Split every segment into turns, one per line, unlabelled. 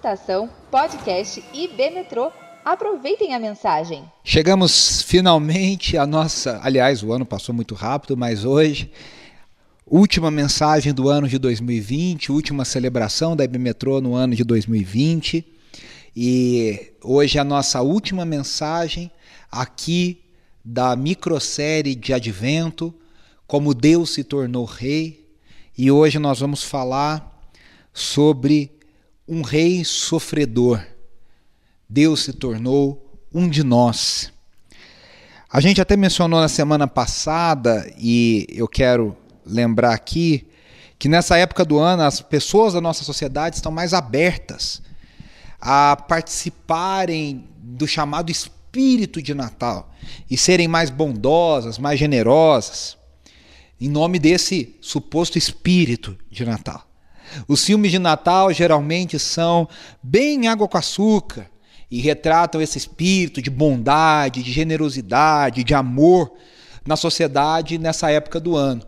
Estação Podcast IB Metrô. Aproveitem a mensagem.
Chegamos finalmente a nossa. Aliás, o ano passou muito rápido, mas hoje, última mensagem do ano de 2020, última celebração da IB no ano de 2020. E hoje a nossa última mensagem aqui da microsérie de Advento, como Deus se tornou rei. E hoje nós vamos falar sobre um rei sofredor. Deus se tornou um de nós. A gente até mencionou na semana passada, e eu quero lembrar aqui, que nessa época do ano as pessoas da nossa sociedade estão mais abertas a participarem do chamado espírito de Natal e serem mais bondosas, mais generosas, em nome desse suposto espírito de Natal. Os filmes de Natal geralmente são bem água com açúcar e retratam esse espírito de bondade, de generosidade, de amor na sociedade nessa época do ano.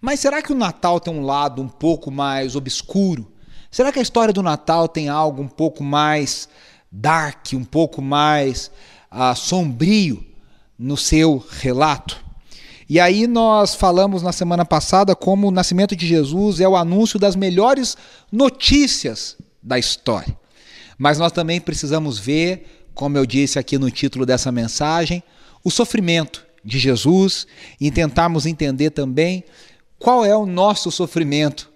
Mas será que o Natal tem um lado um pouco mais obscuro? Será que a história do Natal tem algo um pouco mais dark, um pouco mais uh, sombrio no seu relato? E aí nós falamos na semana passada como o nascimento de Jesus é o anúncio das melhores notícias da história. Mas nós também precisamos ver, como eu disse aqui no título dessa mensagem, o sofrimento de Jesus e tentarmos entender também qual é o nosso sofrimento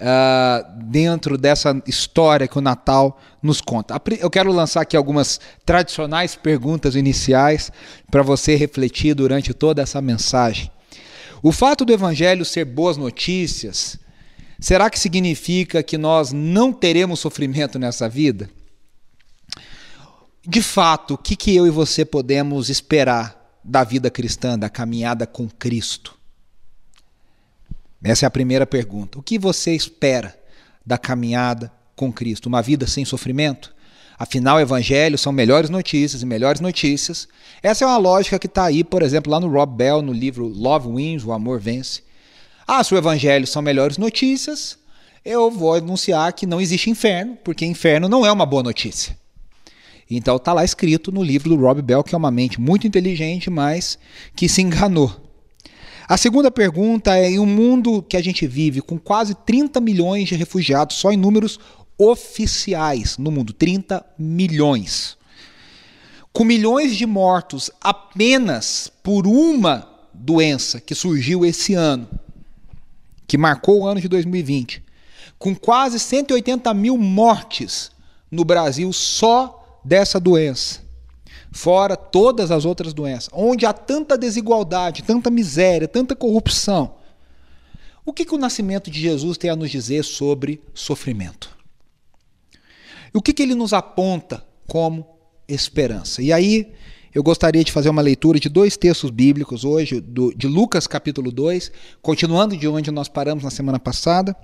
uh, dentro dessa história que o Natal nos conta. Eu quero lançar aqui algumas tradicionais perguntas iniciais para você refletir durante toda essa mensagem. O fato do Evangelho ser boas notícias, será que significa que nós não teremos sofrimento nessa vida? De fato, o que, que eu e você podemos esperar da vida cristã, da caminhada com Cristo? Essa é a primeira pergunta. O que você espera da caminhada com Cristo? Uma vida sem sofrimento? Afinal, o Evangelho são melhores notícias e melhores notícias. Essa é uma lógica que está aí, por exemplo, lá no Rob Bell, no livro Love Wins, O Amor Vence. Ah, se o Evangelho são melhores notícias, eu vou anunciar que não existe inferno, porque inferno não é uma boa notícia. Então está lá escrito no livro do Rob Bell, que é uma mente muito inteligente, mas que se enganou. A segunda pergunta é: em um mundo que a gente vive com quase 30 milhões de refugiados, só em números oficiais no mundo 30 milhões. Com milhões de mortos apenas por uma doença que surgiu esse ano, que marcou o ano de 2020, com quase 180 mil mortes no Brasil só dessa doença fora todas as outras doenças, onde há tanta desigualdade, tanta miséria, tanta corrupção. O que, que o nascimento de Jesus tem a nos dizer sobre sofrimento? O que, que ele nos aponta como esperança? E aí eu gostaria de fazer uma leitura de dois textos bíblicos hoje, do, de Lucas capítulo 2, continuando de onde nós paramos na semana passada,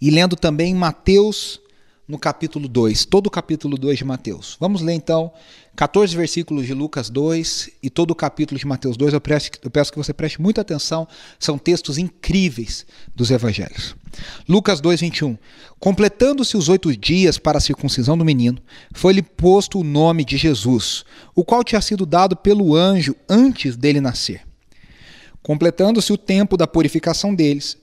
e lendo também Mateus no capítulo 2, todo o capítulo 2 de Mateus. Vamos ler então 14 versículos de Lucas 2 e todo o capítulo de Mateus 2. Eu, peço, eu peço que você preste muita atenção, são textos incríveis dos evangelhos. Lucas 2, 21. Completando-se os oito dias para a circuncisão do menino, foi-lhe posto o nome de Jesus, o qual tinha sido dado pelo anjo antes dele nascer. Completando-se o tempo da purificação deles,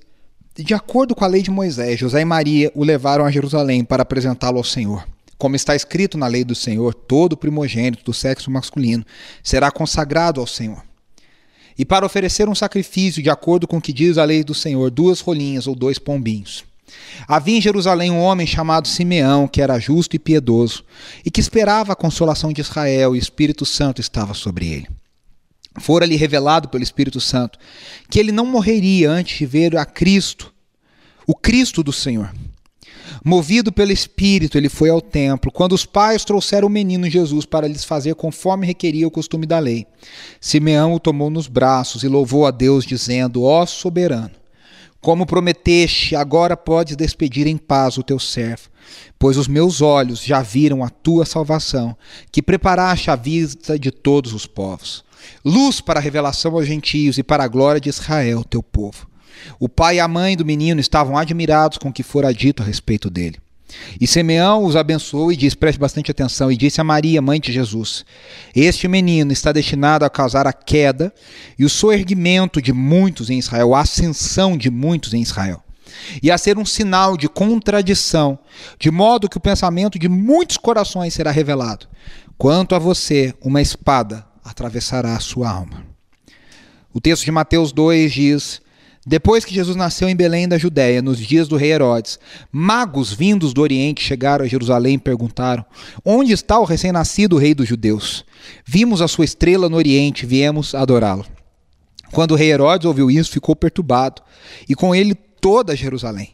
de acordo com a lei de Moisés, José e Maria o levaram a Jerusalém para apresentá-lo ao Senhor. Como está escrito na lei do Senhor, todo primogênito do sexo masculino será consagrado ao Senhor. E para oferecer um sacrifício de acordo com o que diz a lei do Senhor, duas rolinhas ou dois pombinhos. Havia em Jerusalém um homem chamado Simeão, que era justo e piedoso, e que esperava a consolação de Israel, e o Espírito Santo estava sobre ele fora-lhe revelado pelo Espírito Santo que ele não morreria antes de ver a Cristo, o Cristo do Senhor. Movido pelo Espírito, ele foi ao templo, quando os pais trouxeram o menino Jesus para lhes fazer conforme requeria o costume da lei. Simeão o tomou nos braços e louvou a Deus, dizendo: Ó soberano, como prometeste, agora podes despedir em paz o teu servo, pois os meus olhos já viram a tua salvação, que preparaste à vista de todos os povos luz para a revelação aos gentios e para a glória de Israel, teu povo. O pai e a mãe do menino estavam admirados com o que fora dito a respeito dele. E Simeão os abençoou e disse: preste bastante atenção, e disse a Maria, mãe de Jesus: Este menino está destinado a causar a queda e o soerguimento de muitos em Israel, a ascensão de muitos em Israel, e a ser um sinal de contradição, de modo que o pensamento de muitos corações será revelado. Quanto a você, uma espada atravessará a sua alma. O texto de Mateus 2 diz: depois que Jesus nasceu em Belém da Judéia, nos dias do rei Herodes, magos vindos do Oriente chegaram a Jerusalém e perguntaram: Onde está o recém-nascido rei dos judeus? Vimos a sua estrela no Oriente, viemos adorá-lo. Quando o rei Herodes ouviu isso, ficou perturbado, e com ele toda Jerusalém.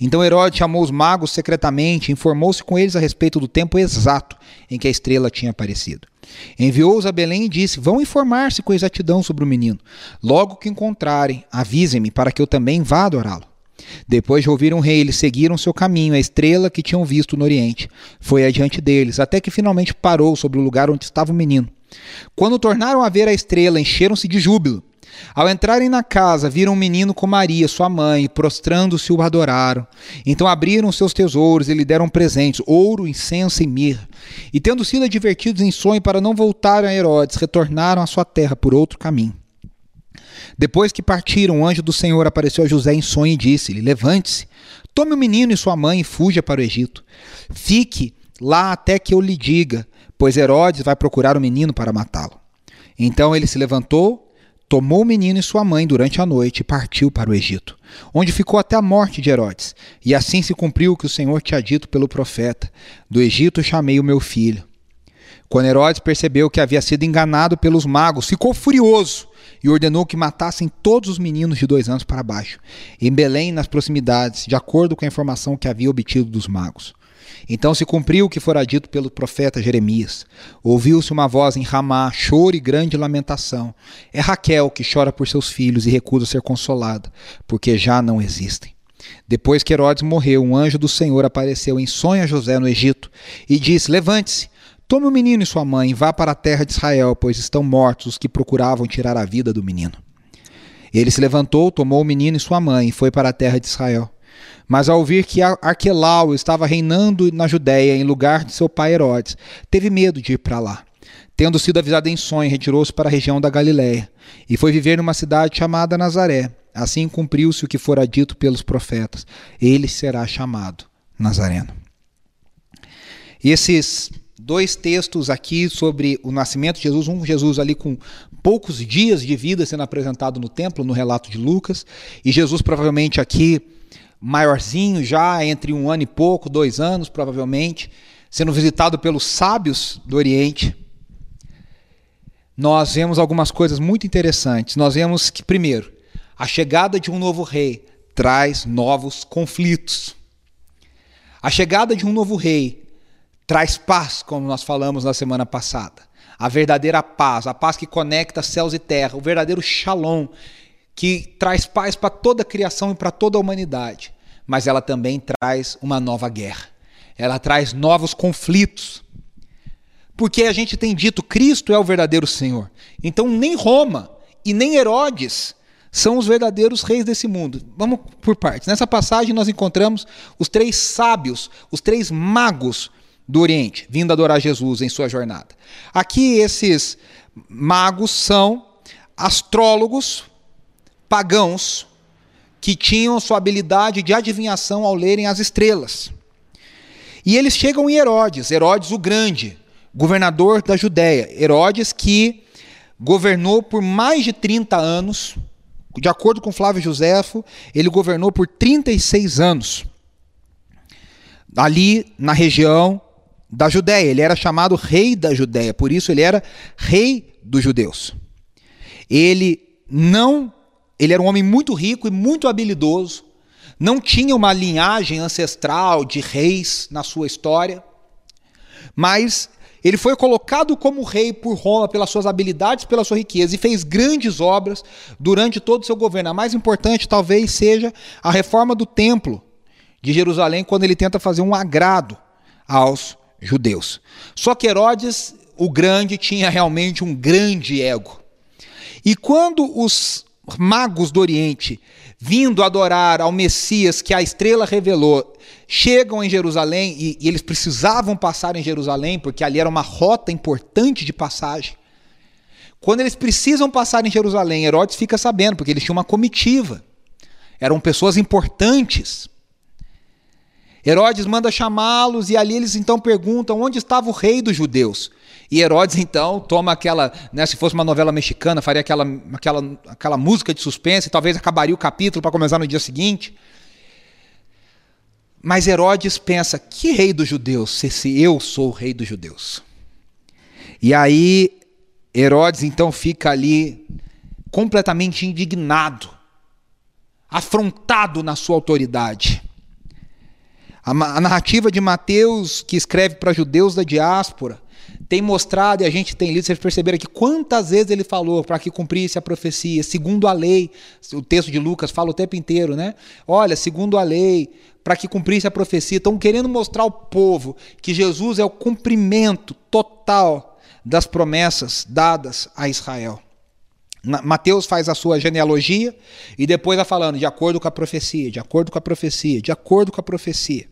Então Herodes chamou os magos secretamente e informou-se com eles a respeito do tempo exato em que a estrela tinha aparecido. Enviou-os a Belém e disse: Vão informar-se com exatidão sobre o menino. Logo que encontrarem, avisem-me para que eu também vá adorá-lo. Depois de ouvir um rei, eles seguiram seu caminho, a estrela que tinham visto no Oriente. Foi adiante deles, até que finalmente parou sobre o lugar onde estava o menino. Quando tornaram a ver a estrela, encheram-se de júbilo. Ao entrarem na casa, viram um menino com Maria, sua mãe, prostrando-se o adoraram. Então abriram seus tesouros e lhe deram presentes, ouro, incenso e mirra. E tendo sido advertidos em sonho para não voltarem a Herodes, retornaram à sua terra por outro caminho. Depois que partiram, o anjo do Senhor apareceu a José em sonho e disse-lhe: Levante-se, tome o menino e sua mãe e fuja para o Egito. Fique lá até que eu lhe diga, pois Herodes vai procurar o menino para matá-lo. Então ele se levantou tomou o menino e sua mãe durante a noite e partiu para o Egito, onde ficou até a morte de Herodes. E assim se cumpriu o que o Senhor tinha dito pelo profeta: Do Egito chamei o meu filho. Quando Herodes percebeu que havia sido enganado pelos magos, ficou furioso e ordenou que matassem todos os meninos de dois anos para baixo, em Belém nas proximidades, de acordo com a informação que havia obtido dos magos. Então se cumpriu o que fora dito pelo profeta Jeremias. Ouviu-se uma voz em Ramá, choro e grande lamentação. É Raquel que chora por seus filhos e recusa ser consolada, porque já não existem. Depois que Herodes morreu, um anjo do Senhor apareceu em sonho a José no Egito e disse: Levante-se, tome o menino e sua mãe e vá para a terra de Israel, pois estão mortos os que procuravam tirar a vida do menino. Ele se levantou, tomou o menino e sua mãe e foi para a terra de Israel. Mas ao ouvir que Arquelau estava reinando na Judéia em lugar de seu pai Herodes, teve medo de ir para lá. Tendo sido avisado em sonho, retirou-se para a região da Galiléia e foi viver numa cidade chamada Nazaré. Assim cumpriu-se o que fora dito pelos profetas: ele será chamado Nazareno. E esses dois textos aqui sobre o nascimento de Jesus, um Jesus ali com poucos dias de vida sendo apresentado no templo, no relato de Lucas, e Jesus provavelmente aqui maiorzinho já, entre um ano e pouco, dois anos provavelmente, sendo visitado pelos sábios do Oriente, nós vemos algumas coisas muito interessantes. Nós vemos que, primeiro, a chegada de um novo rei traz novos conflitos. A chegada de um novo rei traz paz, como nós falamos na semana passada. A verdadeira paz, a paz que conecta céus e terra, o verdadeiro shalom, que traz paz para toda a criação e para toda a humanidade, mas ela também traz uma nova guerra. Ela traz novos conflitos. Porque a gente tem dito Cristo é o verdadeiro Senhor. Então nem Roma e nem Herodes são os verdadeiros reis desse mundo. Vamos por partes. Nessa passagem nós encontramos os três sábios, os três magos do Oriente, vindo adorar Jesus em sua jornada. Aqui esses magos são astrólogos pagãos que tinham sua habilidade de adivinhação ao lerem as estrelas. E eles chegam em Herodes, Herodes o Grande, governador da Judéia. Herodes que governou por mais de 30 anos. De acordo com Flávio Joséfo, ele governou por 36 anos. Ali na região da Judéia. Ele era chamado rei da Judéia, por isso ele era rei dos judeus. Ele não ele era um homem muito rico e muito habilidoso, não tinha uma linhagem ancestral de reis na sua história, mas Ele foi colocado como rei por Roma pelas suas habilidades, pela sua riqueza e fez grandes obras durante todo o seu governo. A mais importante talvez seja a reforma do templo de Jerusalém, quando ele tenta fazer um agrado aos judeus. Só que Herodes, o grande, tinha realmente um grande ego. E quando os magos do Oriente, vindo adorar ao Messias que a estrela revelou, chegam em Jerusalém e, e, eles precisavam passar em Jerusalém, porque ali era uma rota importante de passagem. Quando eles precisam passar em Jerusalém, Herodes fica sabendo, porque eles tinham uma comitiva. Eram pessoas importantes. Herodes manda chamá-los e ali eles então perguntam onde estava o rei dos judeus. E Herodes então toma aquela, né, se fosse uma novela mexicana, faria aquela, aquela, aquela música de suspense, talvez acabaria o capítulo para começar no dia seguinte. Mas Herodes pensa: que rei dos judeus, se, se eu sou o rei dos judeus? E aí Herodes então fica ali completamente indignado, afrontado na sua autoridade. A, a narrativa de Mateus, que escreve para judeus da diáspora, tem mostrado, e a gente tem lido, vocês perceberam aqui quantas vezes ele falou para que cumprisse a profecia, segundo a lei, o texto de Lucas fala o tempo inteiro, né? Olha, segundo a lei, para que cumprisse a profecia, estão querendo mostrar ao povo que Jesus é o cumprimento total das promessas dadas a Israel. Mateus faz a sua genealogia e depois vai falando de acordo com a profecia, de acordo com a profecia, de acordo com a profecia.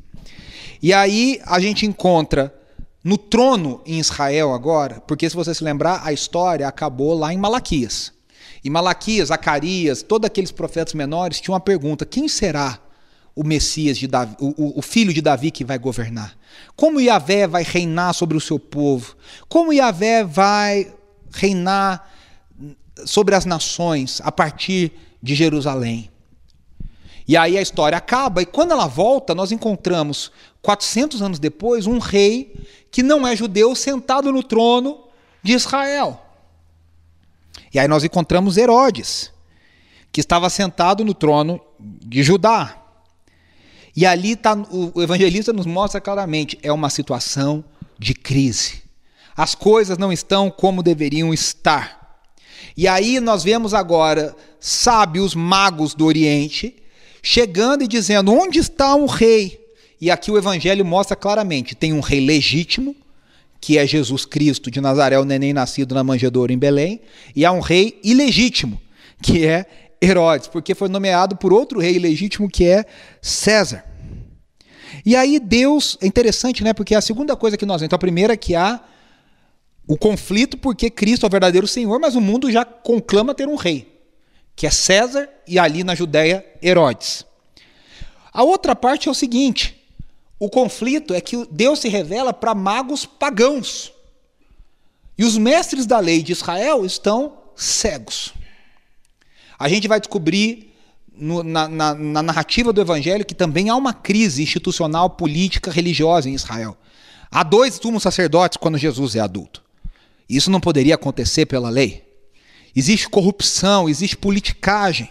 E aí a gente encontra no trono em Israel agora, porque se você se lembrar, a história acabou lá em Malaquias. E Malaquias, Zacarias, todos aqueles profetas menores tinham uma pergunta: quem será o Messias de Davi, o, o, filho de Davi que vai governar? Como Yahvé vai reinar sobre o seu povo? Como Yahvé vai reinar sobre as nações a partir de Jerusalém? E aí a história acaba, e quando ela volta, nós encontramos, 400 anos depois, um rei que não é judeu sentado no trono de Israel. E aí nós encontramos Herodes, que estava sentado no trono de Judá. E ali tá, o evangelista nos mostra claramente: é uma situação de crise. As coisas não estão como deveriam estar. E aí nós vemos agora sábios magos do Oriente chegando e dizendo: onde está um rei? E aqui o evangelho mostra claramente: tem um rei legítimo, que é Jesus Cristo de Nazaré, o neném nascido na manjedoura em Belém, e há um rei ilegítimo, que é Herodes, porque foi nomeado por outro rei ilegítimo que é César. E aí Deus, é interessante, né? Porque a segunda coisa que nós vemos, então a primeira é que há o conflito porque Cristo é o verdadeiro Senhor, mas o mundo já conclama ter um rei que é César, e ali na Judéia, Herodes. A outra parte é o seguinte: o conflito é que Deus se revela para magos pagãos. E os mestres da lei de Israel estão cegos. A gente vai descobrir no, na, na, na, narrativa do Evangelho que também há uma crise institucional, política, religiosa em Israel. Há dois sumos sacerdotes quando Jesus é adulto. Isso não poderia acontecer pela lei. Existe corrupção, existe politicagem.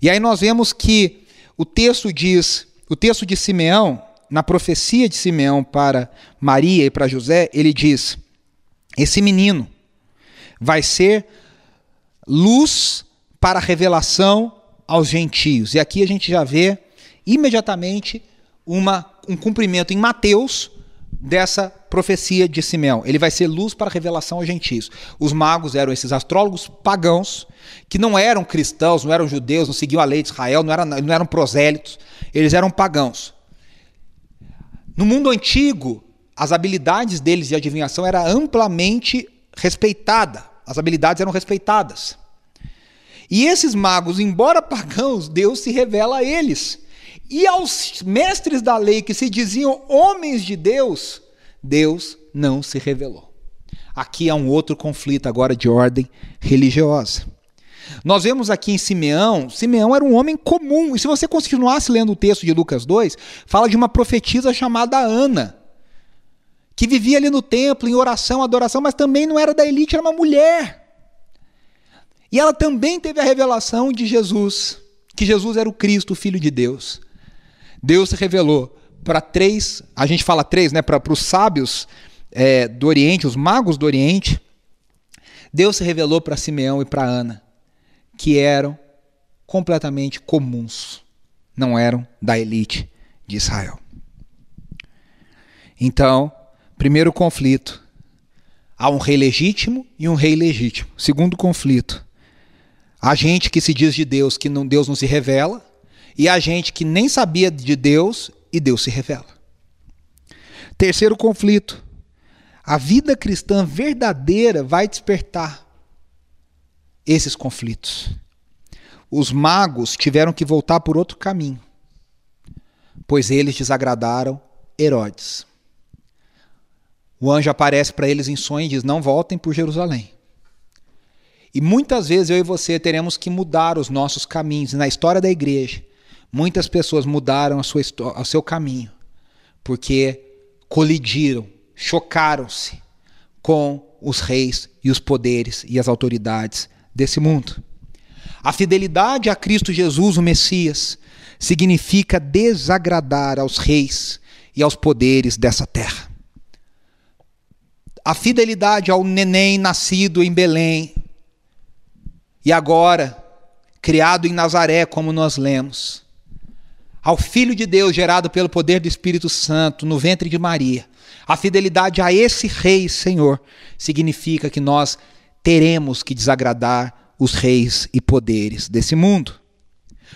E aí nós vemos que o texto diz, o texto de Simeão, na profecia de Simeão para Maria e para José, ele diz: esse menino vai ser luz para revelação aos gentios. E aqui a gente já vê imediatamente uma, um cumprimento em Mateus dessa profecia de Simeão. Ele vai ser luz para revelação aos gentios. Os magos eram esses astrólogos pagãos, que não eram cristãos, não eram judeus, não seguiam a lei de Israel, não eram, não eram prosélitos, eles eram pagãos. No mundo antigo, as habilidades deles de adivinhação era amplamente respeitada. As habilidades eram respeitadas. E esses magos, embora pagãos, Deus se revela a eles. E aos mestres da lei que se diziam homens de Deus, Deus não se revelou. Aqui há um outro conflito agora de ordem religiosa. Nós vemos aqui em Simeão, Simeão era um homem comum, e se você continuasse lendo o texto de Lucas 2, fala de uma profetisa chamada Ana, que vivia ali no templo em oração, adoração, mas também não era da elite, era uma mulher. E ela também teve a revelação de Jesus, que Jesus era o Cristo, o Filho de Deus. Deus se revelou para três, a gente fala três, né, para os sábios é, do Oriente, os magos do Oriente, Deus se revelou para Simeão e para Ana, que eram completamente comuns, não eram da elite de Israel. Então, primeiro conflito, há um rei legítimo e um rei legítimo. Segundo conflito, a gente que se diz de Deus, que não, Deus não se revela, e a gente que nem sabia de Deus e Deus se revela. Terceiro conflito, a vida cristã verdadeira vai despertar esses conflitos. Os magos tiveram que voltar por outro caminho, pois eles desagradaram Herodes. O anjo aparece para eles em sonho e diz: Não voltem por Jerusalém. E muitas vezes eu e você teremos que mudar os nossos caminhos. Na história da igreja, muitas pessoas mudaram a sua, o seu caminho, porque colidiram chocaram-se com os reis e os poderes e as autoridades desse mundo. A fidelidade a Cristo Jesus, o Messias, significa desagradar aos reis e aos poderes dessa terra. A fidelidade ao neném nascido em Belém e agora criado em Nazaré, como nós lemos, ao Filho de Deus gerado pelo poder do Espírito Santo no ventre de Maria, a fidelidade a esse Rei Senhor significa que nós teremos que desagradar os reis e poderes desse mundo.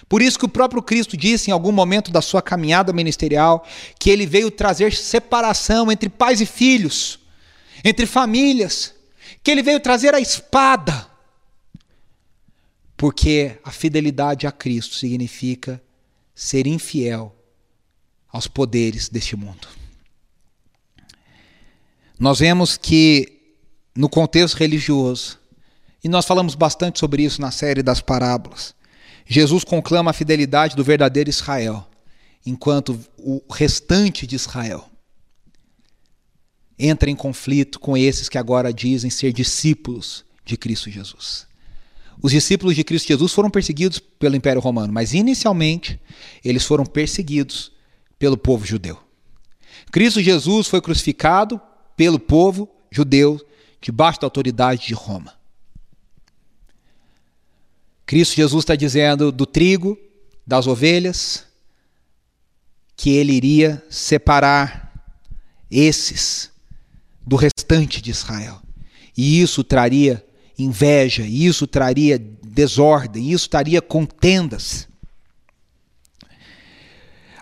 Por isso que o próprio Cristo disse em algum momento da sua caminhada ministerial que ele veio trazer separação entre pais e filhos, entre famílias, que ele veio trazer a espada. Porque a fidelidade a Cristo significa ser infiel aos poderes deste mundo. Nós vemos que no contexto religioso, e nós falamos bastante sobre isso na série das parábolas, Jesus conclama a fidelidade do verdadeiro Israel, enquanto o restante de Israel entra em conflito com esses que agora dizem ser discípulos de Cristo Jesus. Os discípulos de Cristo Jesus foram perseguidos pelo Império Romano, mas inicialmente eles foram perseguidos pelo povo judeu. Cristo Jesus foi crucificado pelo povo judeu debaixo da autoridade de Roma. Cristo Jesus está dizendo do trigo, das ovelhas, que ele iria separar esses do restante de Israel. E isso traria inveja, isso traria desordem, isso traria contendas.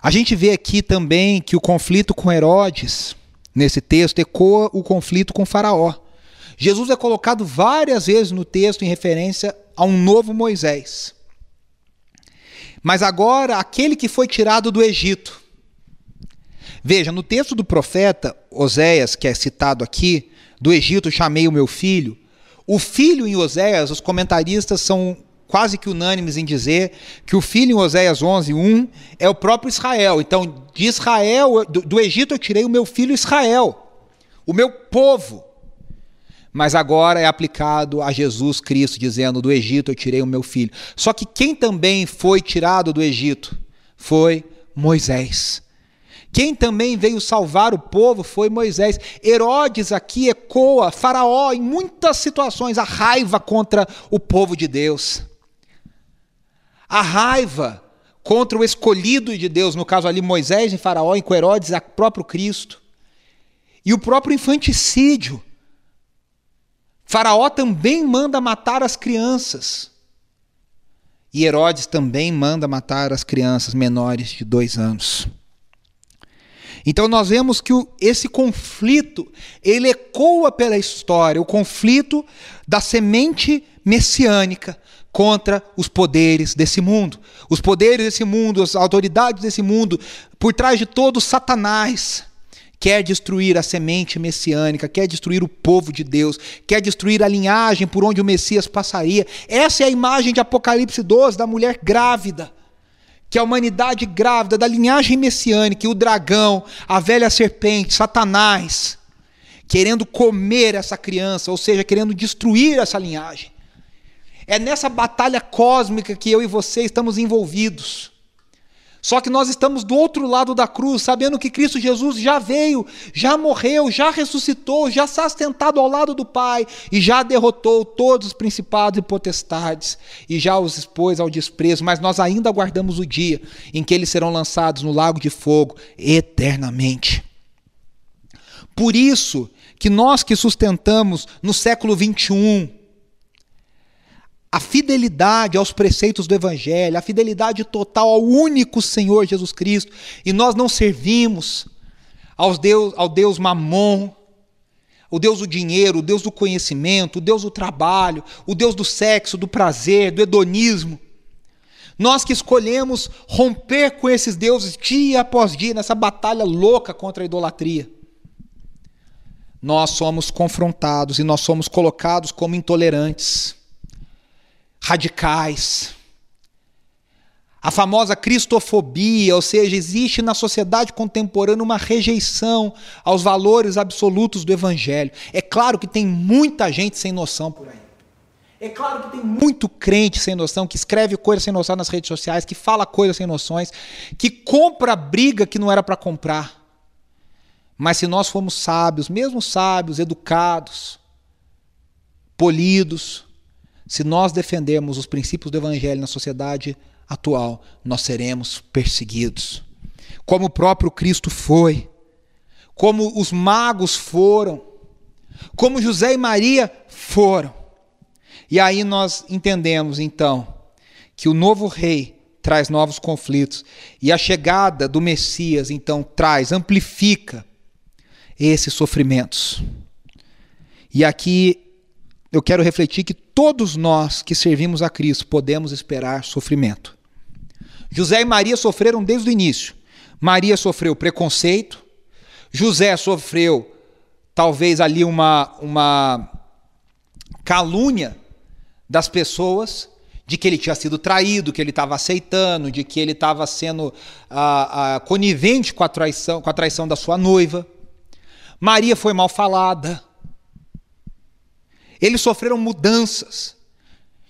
A gente vê aqui também que o conflito com Herodes nesse texto ecoa o conflito com Faraó. Jesus é colocado várias vezes no texto em referência a um novo Moisés. Mas agora, aquele que foi tirado do Egito. Veja, no texto do profeta Oséias, que é citado aqui, do Egito chamei o meu filho, o filho em Oséias, os comentaristas são quase que unânimes em dizer que o filho em Oséias 11, 1 é o próprio Israel. Então, de Israel, do, do Egito eu tirei o meu filho Israel, o meu povo. Mas agora é aplicado a Jesus Cristo, dizendo: Do Egito eu tirei o meu filho. Só que quem também foi tirado do Egito foi Moisés. Quem também veio salvar o povo foi Moisés. Herodes aqui ecoa, Faraó, em muitas situações, a raiva contra o povo de Deus a raiva contra o escolhido de Deus, no caso ali Moisés e Faraó, e com Herodes, a próprio Cristo. E o próprio infanticídio. Faraó também manda matar as crianças. E Herodes também manda matar as crianças menores de dois anos. Então nós vemos que esse conflito, ele ecoa pela história, o conflito da semente messiânica contra os poderes desse mundo. Os poderes desse mundo, as autoridades desse mundo, por trás de todo Satanás quer destruir a semente messiânica, quer destruir o povo de Deus, quer destruir a linhagem por onde o Messias passaria. Essa é a imagem de Apocalipse 12 da mulher grávida. Que a humanidade grávida da linhagem messiânica, e o dragão, a velha serpente, Satanás, querendo comer essa criança, ou seja, querendo destruir essa linhagem. É nessa batalha cósmica que eu e você estamos envolvidos. Só que nós estamos do outro lado da cruz, sabendo que Cristo Jesus já veio, já morreu, já ressuscitou, já está sentado ao lado do Pai e já derrotou todos os principados e potestades e já os expôs ao desprezo, mas nós ainda aguardamos o dia em que eles serão lançados no lago de fogo eternamente. Por isso que nós que sustentamos no século 21 a fidelidade aos preceitos do Evangelho, a fidelidade total ao único Senhor Jesus Cristo, e nós não servimos aos Deus, ao Deus Mamon, o Deus do dinheiro, o Deus do conhecimento, o Deus do trabalho, o Deus do sexo, do prazer, do hedonismo. Nós que escolhemos romper com esses deuses dia após dia, nessa batalha louca contra a idolatria, nós somos confrontados e nós somos colocados como intolerantes radicais. A famosa cristofobia, ou seja, existe na sociedade contemporânea uma rejeição aos valores absolutos do evangelho. É claro que tem muita gente sem noção por aí. É claro que tem muito crente sem noção, que escreve coisas sem noção nas redes sociais, que fala coisas sem noções, que compra briga que não era para comprar. Mas se nós formos sábios, mesmo sábios, educados, polidos, se nós defendermos os princípios do Evangelho na sociedade atual, nós seremos perseguidos. Como o próprio Cristo foi, como os magos foram, como José e Maria foram. E aí nós entendemos então que o novo rei traz novos conflitos e a chegada do Messias então traz, amplifica esses sofrimentos. E aqui eu quero refletir que todos nós que servimos a Cristo podemos esperar sofrimento. José e Maria sofreram desde o início. Maria sofreu preconceito, José sofreu talvez ali uma, uma calúnia das pessoas de que ele tinha sido traído, que ele estava aceitando, de que ele estava sendo ah, ah, conivente com a, traição, com a traição da sua noiva. Maria foi mal falada. Eles sofreram mudanças.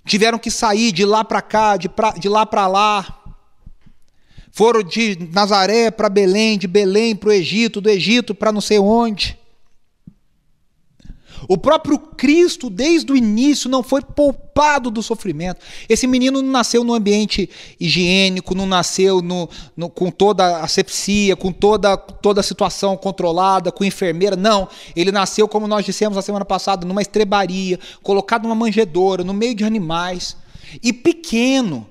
Tiveram que sair de lá para cá, de, pra, de lá para lá. Foram de Nazaré para Belém, de Belém para o Egito, do Egito para não sei onde. O próprio Cristo, desde o início, não foi poupado do sofrimento. Esse menino não nasceu num ambiente higiênico, não nasceu no, no, com toda a asepsia, com toda, toda a situação controlada, com enfermeira. Não. Ele nasceu, como nós dissemos na semana passada, numa estrebaria, colocado numa manjedoura, no meio de animais. E pequeno.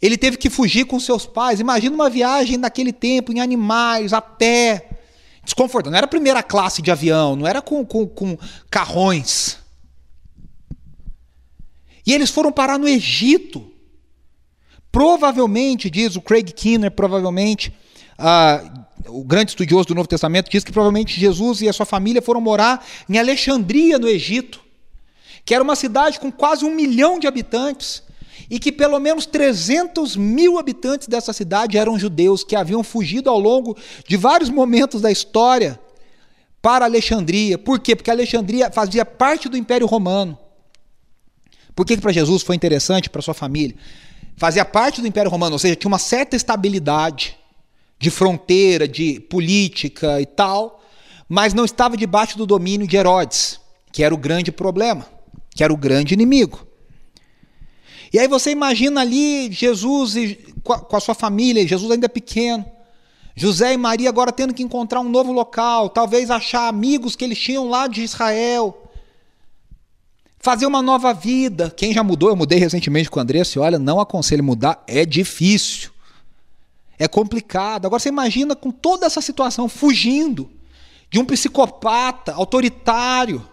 Ele teve que fugir com seus pais. Imagina uma viagem naquele tempo em animais, a pé desconfortável. Não era primeira classe de avião, não era com, com, com carrões. E eles foram parar no Egito. Provavelmente, diz o Craig Kinner, provavelmente, uh, o grande estudioso do Novo Testamento, diz que provavelmente Jesus e a sua família foram morar em Alexandria, no Egito, que era uma cidade com quase um milhão de habitantes e que pelo menos 300 mil habitantes dessa cidade eram judeus que haviam fugido ao longo de vários momentos da história para Alexandria. Por quê? Porque Alexandria fazia parte do Império Romano. Por que, que para Jesus foi interessante, para sua família? Fazia parte do Império Romano, ou seja, tinha uma certa estabilidade de fronteira, de política e tal, mas não estava debaixo do domínio de Herodes, que era o grande problema, que era o grande inimigo. E aí você imagina ali Jesus e, com a sua família, Jesus ainda pequeno. José e Maria agora tendo que encontrar um novo local, talvez achar amigos que eles tinham lá de Israel. Fazer uma nova vida. Quem já mudou, eu mudei recentemente com o André, se olha, não aconselho mudar, é difícil. É complicado. Agora você imagina com toda essa situação fugindo de um psicopata autoritário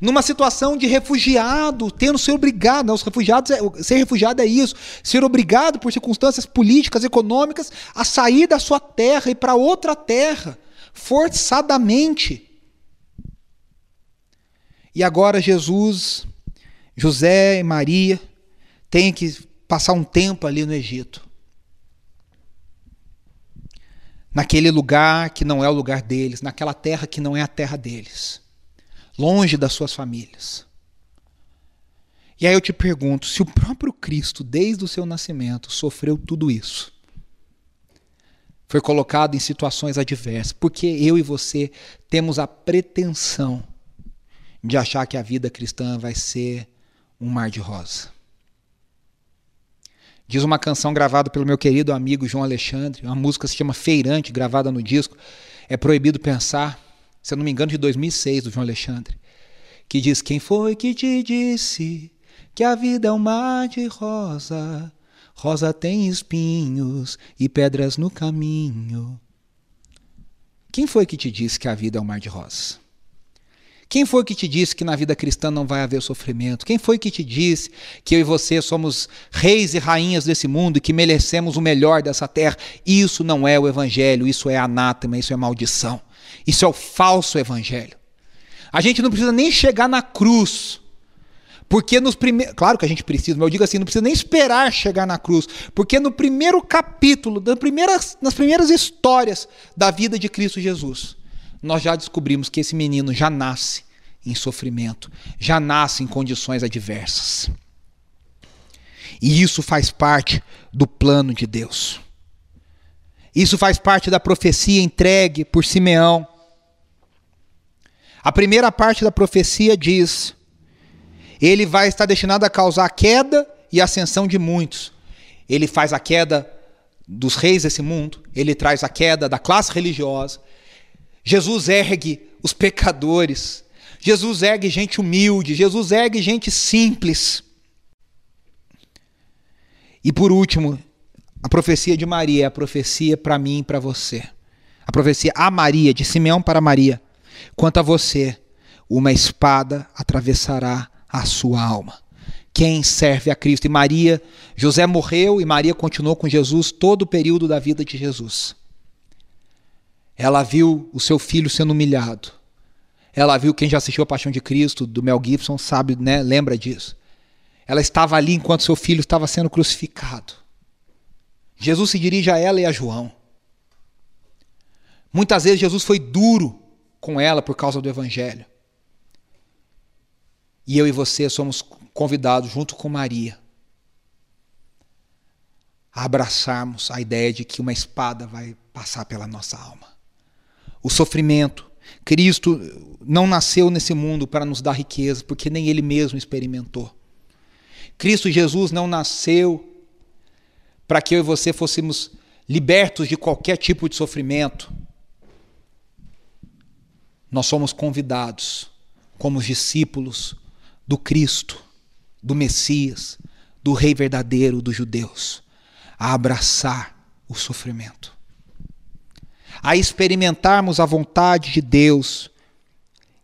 numa situação de refugiado, tendo ser obrigado, né? os refugiados, é, ser refugiado é isso, ser obrigado por circunstâncias políticas, econômicas, a sair da sua terra e para outra terra, forçadamente. E agora Jesus, José e Maria têm que passar um tempo ali no Egito. Naquele lugar que não é o lugar deles, naquela terra que não é a terra deles longe das suas famílias. E aí eu te pergunto: se o próprio Cristo, desde o seu nascimento, sofreu tudo isso, foi colocado em situações adversas, porque eu e você temos a pretensão de achar que a vida cristã vai ser um mar de rosa. Diz uma canção gravada pelo meu querido amigo João Alexandre, uma música se chama Feirante, gravada no disco. É proibido pensar, se eu não me engano, de 2006, do João Alexandre, que diz: Quem foi que te disse que a vida é um mar de rosa? Rosa tem espinhos e pedras no caminho. Quem foi que te disse que a vida é um mar de rosas? Quem foi que te disse que na vida cristã não vai haver sofrimento? Quem foi que te disse que eu e você somos reis e rainhas desse mundo e que merecemos o melhor dessa terra? Isso não é o evangelho, isso é anátema, isso é maldição. Isso é o falso evangelho. A gente não precisa nem chegar na cruz. Porque nos primeiros. Claro que a gente precisa, mas eu digo assim: não precisa nem esperar chegar na cruz. Porque no primeiro capítulo, nas primeiras, nas primeiras histórias da vida de Cristo Jesus, nós já descobrimos que esse menino já nasce em sofrimento, já nasce em condições adversas. E isso faz parte do plano de Deus. Isso faz parte da profecia entregue por Simeão. A primeira parte da profecia diz: ele vai estar destinado a causar a queda e ascensão de muitos. Ele faz a queda dos reis desse mundo, ele traz a queda da classe religiosa, Jesus ergue os pecadores. Jesus ergue gente humilde. Jesus ergue gente simples. E por último, a profecia de Maria é a profecia para mim e para você. A profecia a Maria, de Simeão para Maria. Quanto a você, uma espada atravessará a sua alma. Quem serve a Cristo? E Maria, José morreu e Maria continuou com Jesus todo o período da vida de Jesus. Ela viu o seu filho sendo humilhado. Ela viu quem já assistiu a Paixão de Cristo, do Mel Gibson, sabe, né? Lembra disso. Ela estava ali enquanto seu filho estava sendo crucificado. Jesus se dirige a ela e a João. Muitas vezes Jesus foi duro com ela por causa do evangelho. E eu e você somos convidados, junto com Maria, a abraçarmos a ideia de que uma espada vai passar pela nossa alma o sofrimento. Cristo não nasceu nesse mundo para nos dar riqueza, porque nem ele mesmo experimentou. Cristo Jesus não nasceu para que eu e você fôssemos libertos de qualquer tipo de sofrimento. Nós somos convidados, como discípulos do Cristo, do Messias, do Rei verdadeiro dos judeus, a abraçar o sofrimento a experimentarmos a vontade de Deus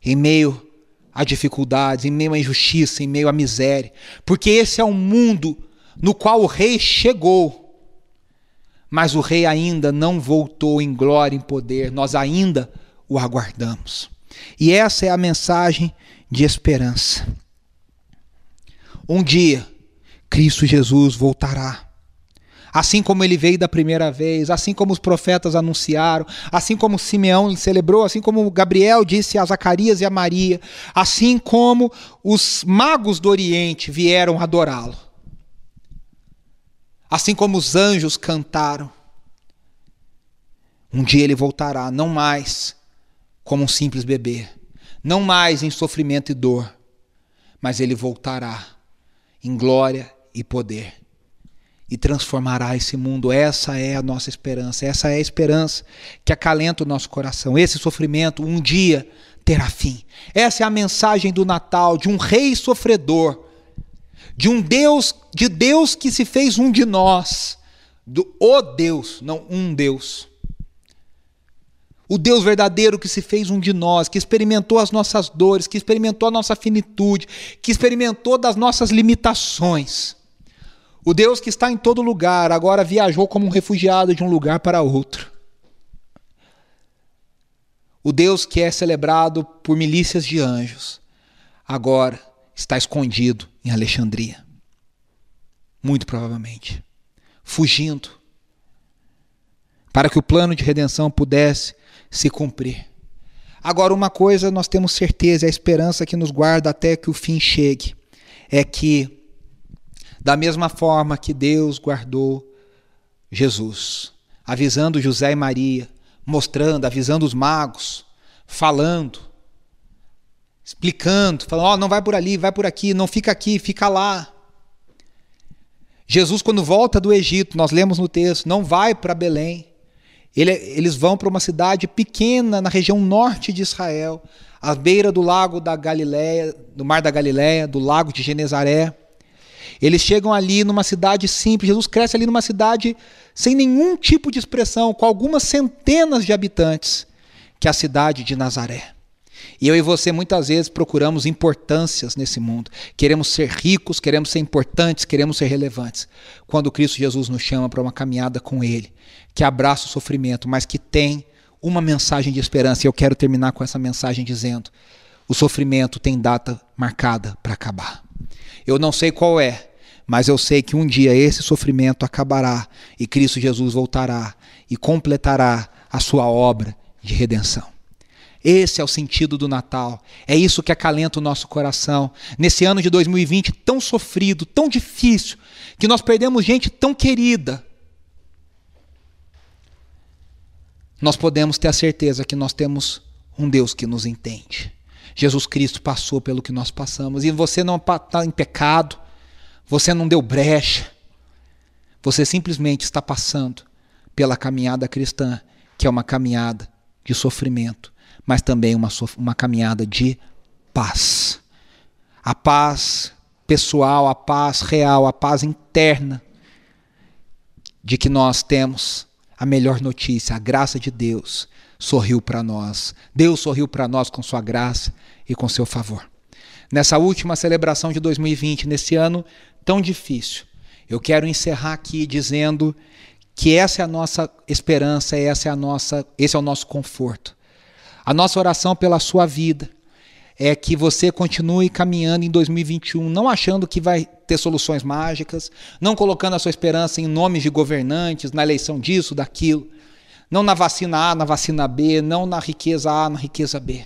em meio a dificuldades, em meio à injustiça, em meio à miséria, porque esse é um mundo no qual o rei chegou, mas o rei ainda não voltou em glória e em poder, nós ainda o aguardamos. E essa é a mensagem de esperança. Um dia, Cristo Jesus voltará assim como ele veio da primeira vez, assim como os profetas anunciaram, assim como Simeão celebrou, assim como Gabriel disse a Zacarias e a Maria, assim como os magos do Oriente vieram adorá-lo, assim como os anjos cantaram. Um dia ele voltará, não mais como um simples bebê, não mais em sofrimento e dor, mas ele voltará em glória e poder e transformará esse mundo. Essa é a nossa esperança, essa é a esperança que acalenta o nosso coração. Esse sofrimento um dia terá fim. Essa é a mensagem do Natal, de um rei sofredor, de um Deus, de Deus que se fez um de nós, do o Deus, não um Deus. O Deus verdadeiro que se fez um de nós, que experimentou as nossas dores, que experimentou a nossa finitude, que experimentou das nossas limitações o Deus que está em todo lugar agora viajou como um refugiado de um lugar para outro. O Deus que é celebrado por milícias de anjos agora está escondido em Alexandria. Muito provavelmente. Fugindo. Para que o plano de redenção pudesse se cumprir. Agora, uma coisa nós temos certeza, a esperança que nos guarda até que o fim chegue, é que da mesma forma que Deus guardou Jesus avisando José e Maria, mostrando, avisando os magos, falando, explicando, falando: Ó, oh, não vai por ali, vai por aqui, não fica aqui, fica lá. Jesus, quando volta do Egito, nós lemos no texto, não vai para Belém. Ele, eles vão para uma cidade pequena na região norte de Israel, à beira do lago da Galileia, do mar da Galileia, do lago de Genezaré. Eles chegam ali numa cidade simples. Jesus cresce ali numa cidade sem nenhum tipo de expressão, com algumas centenas de habitantes, que é a cidade de Nazaré. E eu e você muitas vezes procuramos importâncias nesse mundo. Queremos ser ricos, queremos ser importantes, queremos ser relevantes. Quando Cristo Jesus nos chama para uma caminhada com Ele, que abraça o sofrimento, mas que tem uma mensagem de esperança. E eu quero terminar com essa mensagem dizendo: o sofrimento tem data marcada para acabar. Eu não sei qual é, mas eu sei que um dia esse sofrimento acabará e Cristo Jesus voltará e completará a sua obra de redenção. Esse é o sentido do Natal. É isso que acalenta o nosso coração. Nesse ano de 2020 tão sofrido, tão difícil, que nós perdemos gente tão querida. Nós podemos ter a certeza que nós temos um Deus que nos entende. Jesus Cristo passou pelo que nós passamos e você não está em pecado, você não deu brecha, você simplesmente está passando pela caminhada cristã, que é uma caminhada de sofrimento mas também uma, uma caminhada de paz. A paz pessoal, a paz real, a paz interna de que nós temos a melhor notícia, a graça de Deus sorriu para nós. Deus sorriu para nós com sua graça e com seu favor. Nessa última celebração de 2020, nesse ano tão difícil, eu quero encerrar aqui dizendo que essa é a nossa esperança, essa é a nossa, esse é o nosso conforto. A nossa oração pela sua vida é que você continue caminhando em 2021, não achando que vai ter soluções mágicas, não colocando a sua esperança em nomes de governantes, na eleição disso, daquilo, não na vacina A, na vacina B, não na riqueza A, na riqueza B,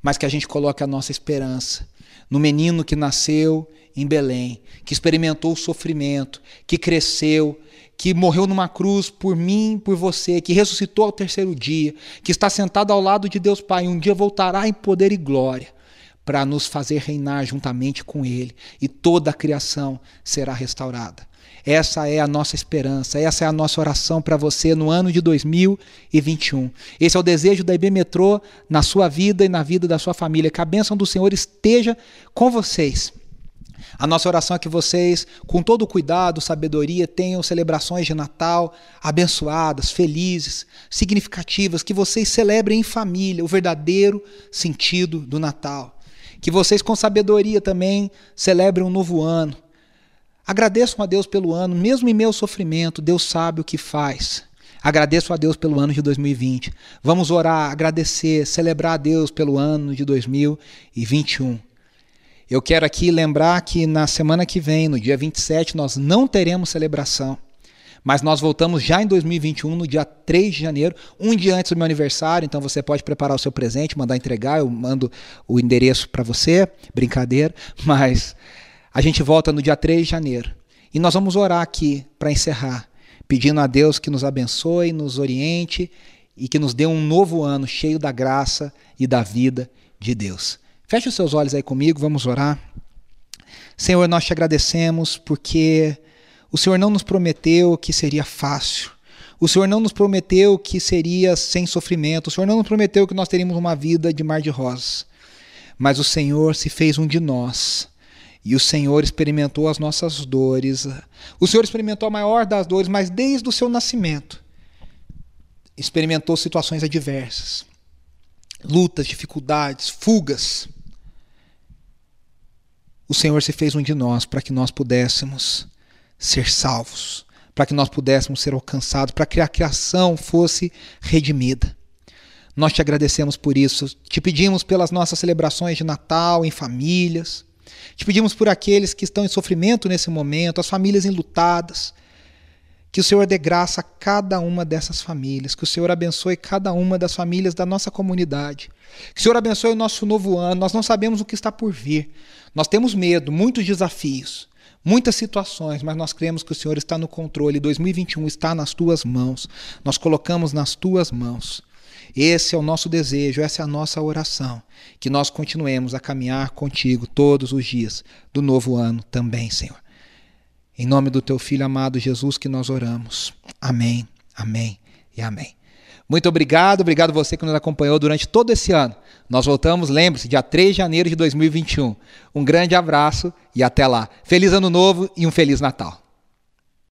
mas que a gente coloque a nossa esperança no menino que nasceu em Belém, que experimentou o sofrimento, que cresceu, que morreu numa cruz por mim, por você, que ressuscitou ao terceiro dia, que está sentado ao lado de Deus Pai, um dia voltará em poder e glória para nos fazer reinar juntamente com Ele e toda a criação será restaurada. Essa é a nossa esperança, essa é a nossa oração para você no ano de 2021. Esse é o desejo da IB Metrô na sua vida e na vida da sua família. Que a bênção do Senhor esteja com vocês a nossa oração é que vocês, com todo cuidado, sabedoria, tenham celebrações de Natal abençoadas, felizes, significativas, que vocês celebrem em família o verdadeiro sentido do Natal. Que vocês, com sabedoria, também celebrem um novo ano. Agradeçam a Deus pelo ano, mesmo em meu sofrimento, Deus sabe o que faz. Agradeço a Deus pelo ano de 2020. Vamos orar, agradecer, celebrar a Deus pelo ano de 2021. Eu quero aqui lembrar que na semana que vem, no dia 27, nós não teremos celebração. Mas nós voltamos já em 2021, no dia 3 de janeiro, um dia antes do meu aniversário, então você pode preparar o seu presente, mandar entregar, eu mando o endereço para você, brincadeira, mas a gente volta no dia 3 de janeiro. E nós vamos orar aqui para encerrar, pedindo a Deus que nos abençoe, nos oriente e que nos dê um novo ano cheio da graça e da vida de Deus. Feche os seus olhos aí comigo, vamos orar. Senhor, nós te agradecemos porque o Senhor não nos prometeu que seria fácil. O Senhor não nos prometeu que seria sem sofrimento. O Senhor não nos prometeu que nós teríamos uma vida de mar de rosas. Mas o Senhor se fez um de nós. E o Senhor experimentou as nossas dores. O Senhor experimentou a maior das dores, mas desde o seu nascimento experimentou situações adversas, lutas, dificuldades, fugas o Senhor se fez um de nós para que nós pudéssemos ser salvos, para que nós pudéssemos ser alcançados, para que a criação fosse redimida. Nós te agradecemos por isso, te pedimos pelas nossas celebrações de Natal em famílias, te pedimos por aqueles que estão em sofrimento nesse momento, as famílias enlutadas, que o Senhor dê graça a cada uma dessas famílias, que o Senhor abençoe cada uma das famílias da nossa comunidade, que o Senhor abençoe o nosso novo ano. Nós não sabemos o que está por vir, nós temos medo, muitos desafios, muitas situações, mas nós cremos que o Senhor está no controle. 2021 está nas tuas mãos. Nós colocamos nas tuas mãos. Esse é o nosso desejo, essa é a nossa oração. Que nós continuemos a caminhar contigo todos os dias do novo ano também, Senhor. Em nome do teu filho amado Jesus que nós oramos. Amém, amém e amém. Muito obrigado, obrigado você que nos acompanhou durante todo esse ano. Nós voltamos, lembre-se, dia 3 de janeiro de 2021. Um grande abraço e até lá. Feliz Ano Novo e um Feliz Natal.